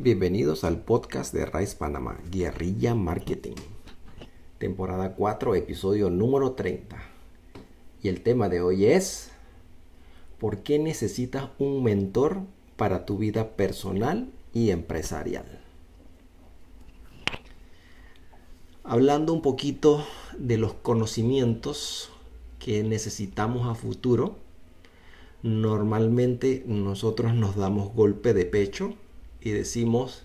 Bienvenidos al podcast de Rice Panamá, Guerrilla Marketing. Temporada 4, episodio número 30. Y el tema de hoy es, ¿por qué necesitas un mentor para tu vida personal y empresarial? Hablando un poquito de los conocimientos que necesitamos a futuro, normalmente nosotros nos damos golpe de pecho y decimos,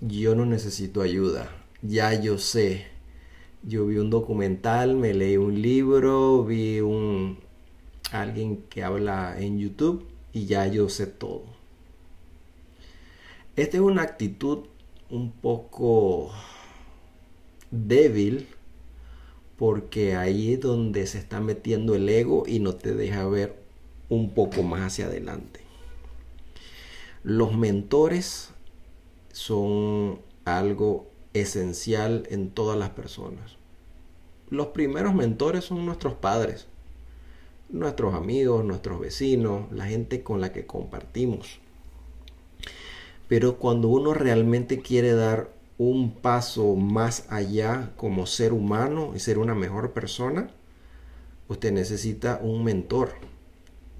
yo no necesito ayuda, ya yo sé. Yo vi un documental, me leí un libro, vi un alguien que habla en YouTube y ya yo sé todo. Esta es una actitud un poco débil porque ahí es donde se está metiendo el ego y no te deja ver un poco más hacia adelante. Los mentores son algo esencial en todas las personas. Los primeros mentores son nuestros padres, nuestros amigos, nuestros vecinos, la gente con la que compartimos. Pero cuando uno realmente quiere dar un paso más allá como ser humano y ser una mejor persona, usted necesita un mentor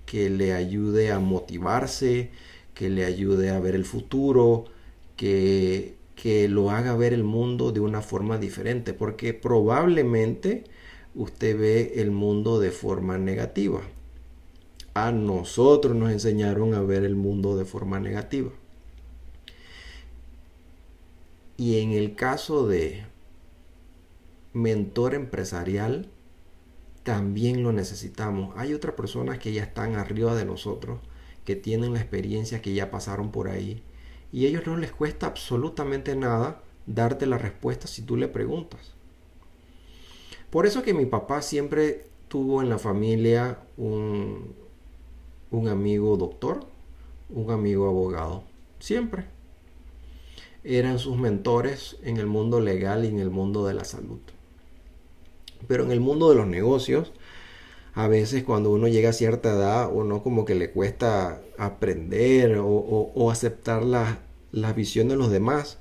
que le ayude a motivarse, que le ayude a ver el futuro, que, que lo haga ver el mundo de una forma diferente, porque probablemente usted ve el mundo de forma negativa. A nosotros nos enseñaron a ver el mundo de forma negativa. Y en el caso de mentor empresarial, también lo necesitamos. Hay otras personas que ya están arriba de nosotros, tienen la experiencia, que ya pasaron por ahí. Y a ellos no les cuesta absolutamente nada darte la respuesta si tú le preguntas. Por eso que mi papá siempre tuvo en la familia un, un amigo doctor, un amigo abogado. Siempre. Eran sus mentores en el mundo legal y en el mundo de la salud. Pero en el mundo de los negocios, a veces cuando uno llega a cierta edad, uno como que le cuesta aprender o, aceptar la, la visión de los demás.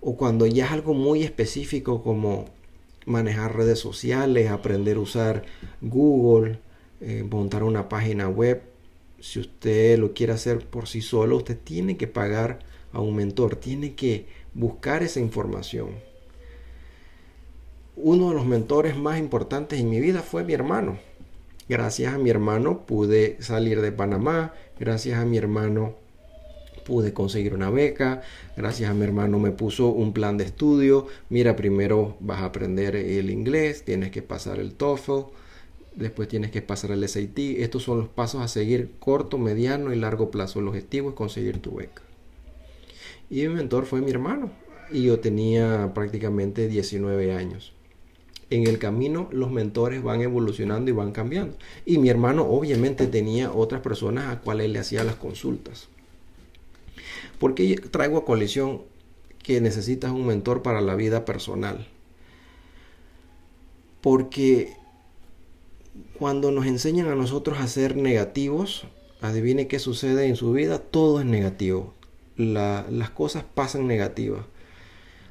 O cuando ya es algo muy específico como manejar redes sociales, aprender a usar Google, eh, montar una página web. Si usted lo quiere hacer por sí solo, usted tiene que pagar a un mentor, tiene que buscar esa información uno de los mentores más importantes en mi vida fue mi hermano. Gracias a mi hermano pude salir de Panamá, gracias a mi hermano pude conseguir una beca, gracias a mi hermano me puso un plan de estudio, mira, primero vas a aprender el inglés, tienes que pasar el TOEFL, después tienes que pasar el SAT, estos son los pasos a seguir corto, mediano y largo plazo, el objetivo es conseguir tu beca. Y mi mentor fue mi hermano y yo tenía prácticamente 19 años en el camino los mentores van evolucionando y van cambiando. Y mi hermano obviamente tenía otras personas a cuales le hacía las consultas. ¿Por qué traigo a colisión que necesitas un mentor para la vida personal? Porque cuando nos enseñan a nosotros a ser negativos, adivine qué sucede en su vida, todo es negativo. las cosas pasan negativas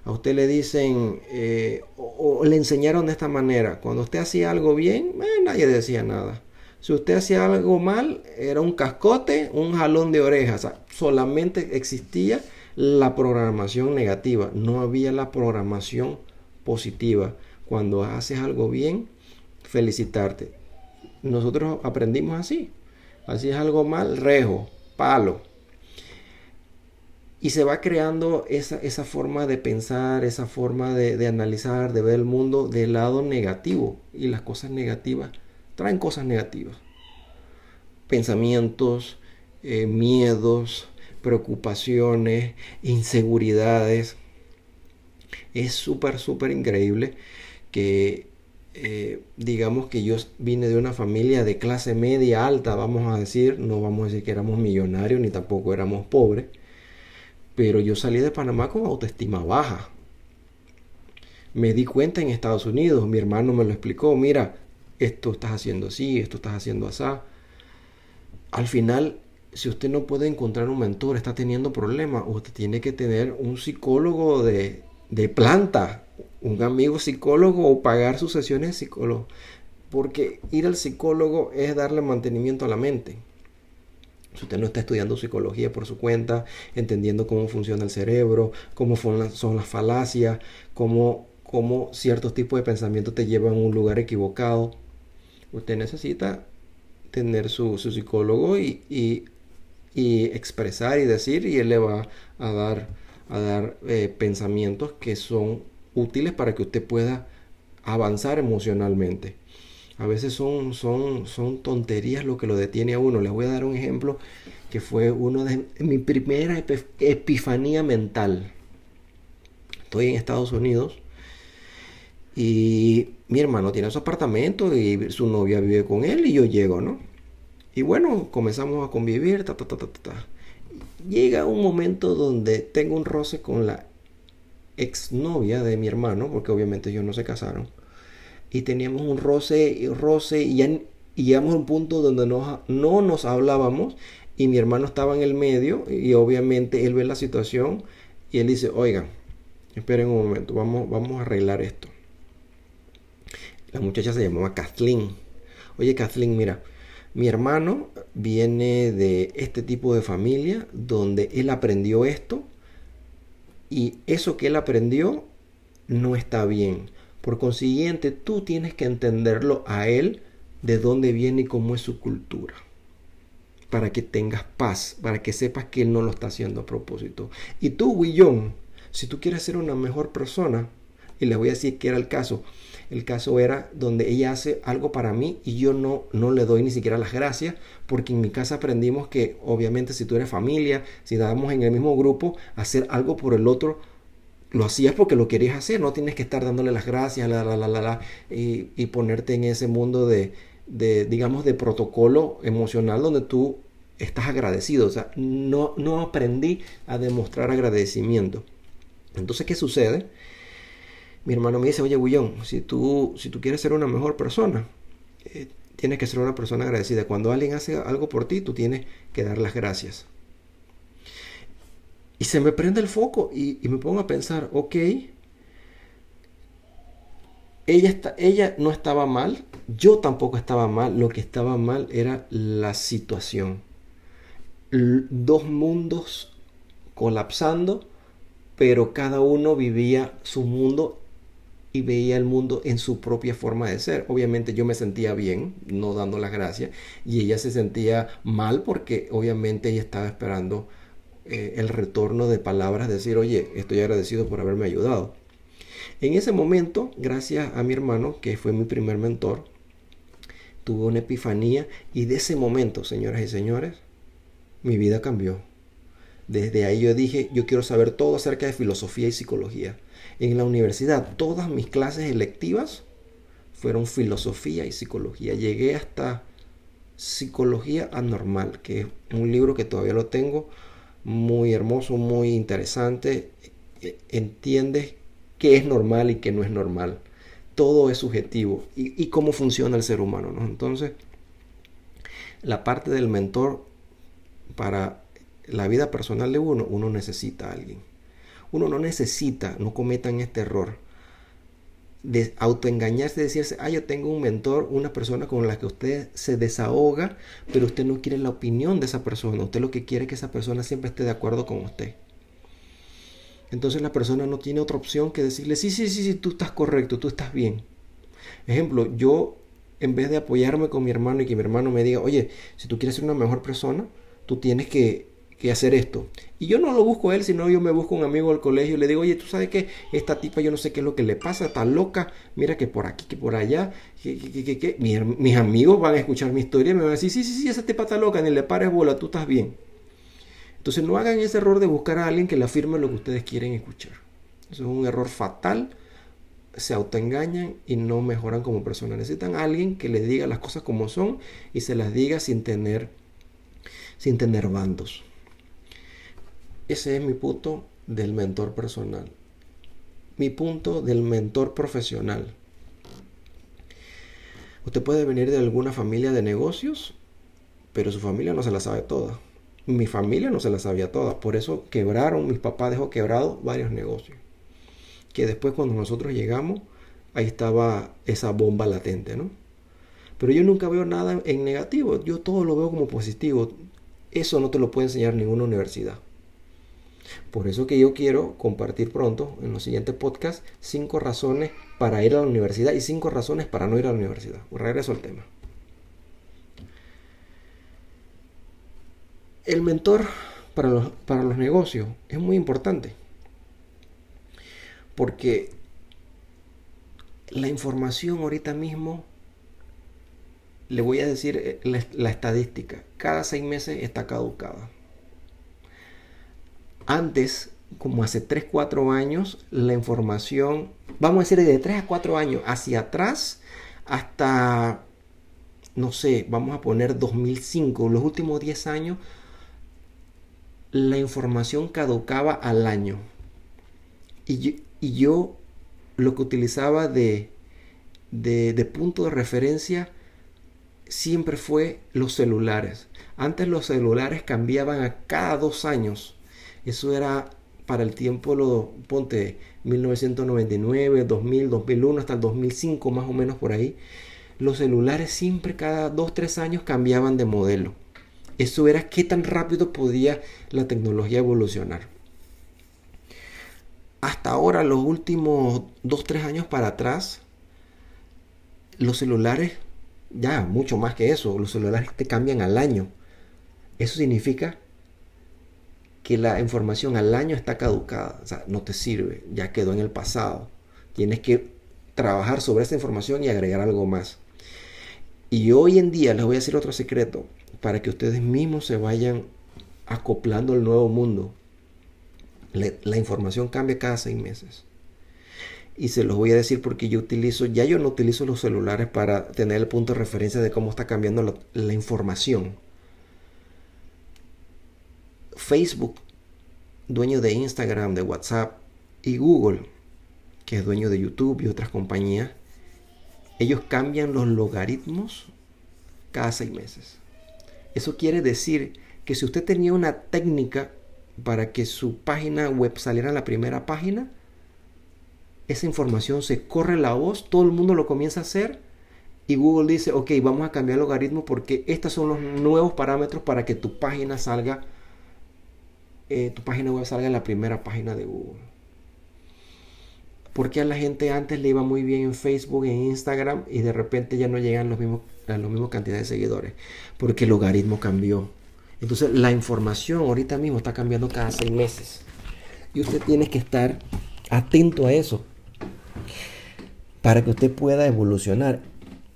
a usted le dicen eh, o, le enseñaron de esta manera, cuando usted hacía algo bien, eh, nadie decía nada. Si usted hacía algo mal, era un cascote, un jalón de orejas. solamente existía la programación negativa, no había la programación positiva. Cuando haces algo bien, felicitarte. Nosotros aprendimos así. Así es algo mal, rejo, palo. Y se va creando esa, esa forma de pensar, esa forma de, analizar, de ver el mundo del lado negativo. Y las cosas negativas traen cosas negativas. Pensamientos, eh, miedos, preocupaciones, inseguridades. Es súper, súper increíble que eh, digamos que yo vine de una familia de clase media alta, vamos a decir, no vamos a decir que éramos millonarios ni tampoco éramos pobres pero yo salí de Panamá con autoestima baja. Me di cuenta en Estados Unidos, mi hermano me lo explicó, mira, esto estás haciendo así, esto estás haciendo así. Al final si usted no puede encontrar un mentor, está teniendo problemas, usted tiene que tener un psicólogo de, planta, un amigo psicólogo o pagar sus sesiones de psicólogo. Porque ir al psicólogo es darle mantenimiento a la mente. Si usted no está estudiando psicología por su cuenta, entendiendo cómo funciona el cerebro, cómo son las, falacias, cómo, cómo ciertos tipos de pensamientos te llevan a un lugar equivocado, usted necesita tener su, psicólogo y, expresar y decir y él le va a dar, a dar eh, pensamientos que son útiles para que usted pueda avanzar emocionalmente. A veces son, son, son tonterías lo que lo detiene a uno. Les voy a dar un ejemplo que fue uno de mi primera epifanía mental. Estoy en Estados Unidos y mi hermano tiene su apartamento y su novia vive con él y yo llego, ¿no? Y bueno, comenzamos a convivir, ta, ta, ta, ta, ta. Llega un momento donde tengo un roce con la exnovia de mi hermano, porque obviamente ellos no se casaron y teníamos un roce, roce y, ya, y llegamos a un punto donde no, no nos hablábamos y mi hermano estaba en el medio y obviamente él ve la situación y él dice, oigan, esperen un momento, vamos, vamos a arreglar esto. La muchacha se llamaba Kathleen. Oye, Kathleen, mira, mi hermano viene de este tipo de familia donde él aprendió esto y eso que él aprendió no está bien. Por consiguiente, tú tienes que entenderlo a él de dónde viene y cómo es su cultura. Para que tengas paz, para que sepas que él no lo está haciendo a propósito. Y tú, Willón, si tú quieres ser una mejor persona, y les voy a decir que era el caso, el caso era donde ella hace algo para mí y yo no, no le doy ni siquiera las gracias, porque en mi casa aprendimos que obviamente si tú eres familia, si estábamos en el mismo grupo, hacer algo por el otro lo hacías porque lo querías hacer, no tienes que estar dándole las gracias, la, la, la, la, y, y, ponerte en ese mundo de, de, digamos, de protocolo emocional donde tú estás agradecido. O sea, no, no aprendí a demostrar agradecimiento. Entonces, ¿qué sucede? Mi hermano me dice, oye, Bullón, si tú, si tú quieres ser una mejor persona, eh, tienes que ser una persona agradecida. Cuando alguien hace algo por ti, tú tienes que dar las gracias. Y se me prende el foco y, me pongo a pensar, ok, ella, está, ella no estaba mal, yo tampoco estaba mal, lo que estaba mal era la situación. dos mundos colapsando, pero cada uno vivía su mundo y veía el mundo en su propia forma de ser. Obviamente yo me sentía bien, no dando las gracias, y ella se sentía mal porque obviamente ella estaba esperando eh, el retorno de palabras, decir, oye, estoy agradecido por haberme ayudado. En ese momento, gracias a mi hermano, que fue mi primer mentor, tuve una epifanía y de ese momento, señoras y señores, mi vida cambió. Desde ahí yo dije, yo quiero saber todo acerca de filosofía y psicología. En la universidad, todas mis clases electivas fueron filosofía y psicología. Llegué hasta Psicología Anormal, que es un libro que todavía lo tengo muy hermoso, muy interesante. E, entiendes qué es normal y qué no es normal. Todo es subjetivo y, cómo funciona el ser humano. ¿no? Entonces, la parte del mentor para la vida personal de uno, uno necesita a alguien. Uno no necesita, no cometan este error de autoengañarse, decirse, ah, yo tengo un mentor, una persona con la que usted se desahoga, pero usted no quiere la opinión de esa persona, usted lo que quiere es que esa persona siempre esté de acuerdo con usted. Entonces la persona no tiene otra opción que decirle, sí, sí, sí, sí, tú estás correcto, tú estás bien. Ejemplo, yo en vez de apoyarme con mi hermano y que mi hermano me diga, oye, si tú quieres ser una mejor persona, tú tienes que que hacer esto. Y yo no lo busco a él, sino yo me busco un amigo del colegio y le digo, oye, tú sabes que esta tipa yo no sé qué es lo que le pasa, está loca, mira que por aquí, que por allá, que, que, que, mis, amigos van a escuchar mi historia y me van a decir, sí, sí, sí, esa tipa está loca, ni le pares bola, tú estás bien. Entonces no hagan ese error de buscar a alguien que le afirme lo que ustedes quieren escuchar. Eso es un error fatal. Se autoengañan y no mejoran como personas. Necesitan a alguien que les diga las cosas como son y se las diga sin tener, sin tener bandos. Ese es mi punto del mentor personal. Mi punto del mentor profesional. Usted puede venir de alguna familia de negocios, pero su familia no se la sabe toda. mi familia no se la sabía toda. Por eso quebraron, mis papás dejó quebrado varios negocios. Que después cuando nosotros llegamos, ahí estaba esa bomba latente, ¿no? Pero yo nunca veo nada en negativo, yo todo lo veo como positivo. Eso no te lo puede enseñar ninguna universidad. Por eso que yo quiero compartir pronto en los siguientes podcasts cinco razones para ir a la universidad y cinco razones para no ir a la universidad. Regreso al tema. El mentor para los, para los negocios es muy importante. Porque la información ahorita mismo, le voy a decir eh, la, estadística, cada seis meses está caducada. Antes, como hace 3, 4 años, la información, vamos a decir de 3 a 4 años hacia atrás, hasta, no sé, vamos a poner 2005, los últimos 10 años, la información caducaba al año. Y y yo lo que utilizaba de, de, punto de referencia siempre fue los celulares. Antes los celulares cambiaban a cada dos años. Eso era para el tiempo, lo, ponte 1999, 2000, 2001, hasta el 2005 más o menos por ahí. Los celulares siempre cada dos, tres años cambiaban de modelo. Eso era qué tan rápido podía la tecnología evolucionar hasta ahora, los últimos 2-3 años para atrás, los celulares, ya mucho más que eso, los celulares te cambian al año. Eso significa la información al año está caducada, o sea, no te sirve, ya quedó en el pasado. Tienes que trabajar sobre esa información y agregar algo más. Y hoy en día les voy a decir otro secreto para que ustedes mismos se vayan acoplando al nuevo mundo la información cambia cada seis meses. Y se los voy a decir porque yo utilizo, ya yo no utilizo los celulares para tener el punto de referencia de cómo está cambiando la, información. Facebook, dueño de Instagram, de WhatsApp y Google, que es dueño de YouTube y otras compañías, ellos cambian los logaritmos cada seis meses. Eso quiere decir que si usted tenía una técnica para que su página web saliera en la primera página, esa información se corre la voz, todo el mundo lo comienza a hacer y Google dice, ok, vamos a cambiar el logaritmo porque estos son los nuevos parámetros para que tu página salga, tu página web salga en la primera página de Google. Porque a la gente antes le iba muy bien en Facebook, en Instagram y de repente ya no llegan los mismos, a la misma cantidad de seguidores? Porque el logaritmo cambió. Entonces la información ahorita mismo está cambiando cada seis meses. Y usted tiene que estar atento a eso para que usted pueda evolucionar.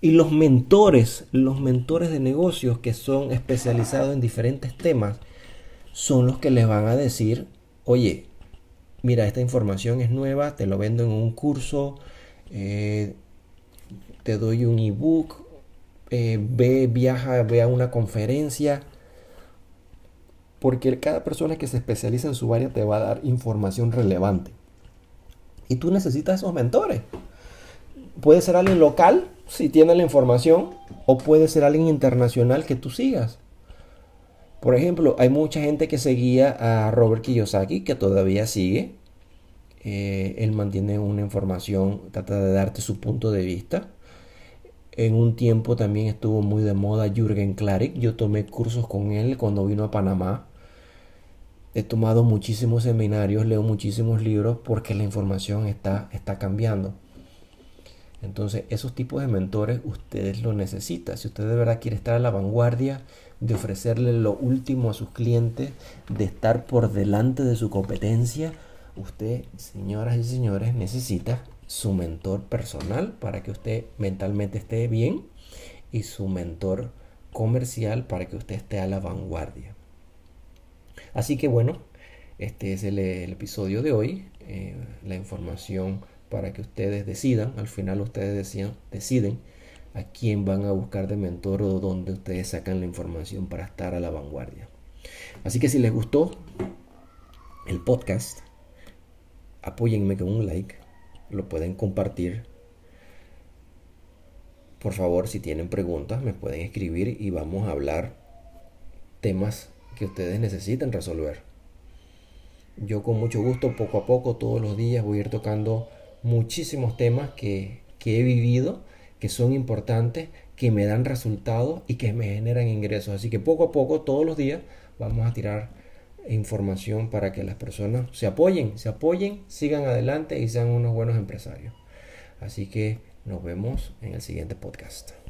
Y los mentores, los mentores de negocios que son especializados en diferentes temas, son los que les van a decir, oye, mira, esta información es nueva, te lo vendo en un curso, eh, te doy un ebook, eh, ve, viaja, ve a una conferencia porque cada persona que se especializa en su área te va a dar información relevante. Y tú necesitas esos mentores. Puede ser alguien local, si tiene la información, o puede ser alguien internacional que tú sigas. Por ejemplo, hay mucha gente que seguía a Robert Kiyosaki, que todavía sigue. Eh, él mantiene una información, trata de darte su punto de vista. En un tiempo también estuvo muy de moda Jürgen Klarik. Yo tomé cursos con él cuando vino a Panamá. He tomado muchísimos seminarios, leo muchísimos libros porque la información está, está cambiando. Entonces, esos tipos de mentores ustedes lo necesitan. Si usted de verdad quiere estar a la vanguardia, de ofrecerle lo último a sus clientes, de estar por delante de su competencia, usted, señoras y señores, necesita su mentor personal para que usted mentalmente esté bien y su mentor comercial para que usted esté a la vanguardia. Así que bueno, este es el, episodio de hoy. Eh, la información para que ustedes decidan. Al final ustedes deciden, deciden a quién van a buscar de mentor o dónde ustedes sacan la información para estar a la vanguardia. Así que si les gustó el podcast, apóyenme con un like, lo pueden compartir. Por favor, si tienen preguntas, me pueden escribir y vamos a hablar temas que ustedes necesiten resolver. Yo con mucho gusto, poco a poco, todos los días voy a ir tocando muchísimos temas que, que he vivido, que son importantes, que me dan resultados y que me generan ingresos. Así que poco a poco, todos los días, vamos a tirar información para que las personas se apoyen, se apoyen, sigan adelante y sean unos buenos empresarios. Así que nos vemos en el siguiente podcast.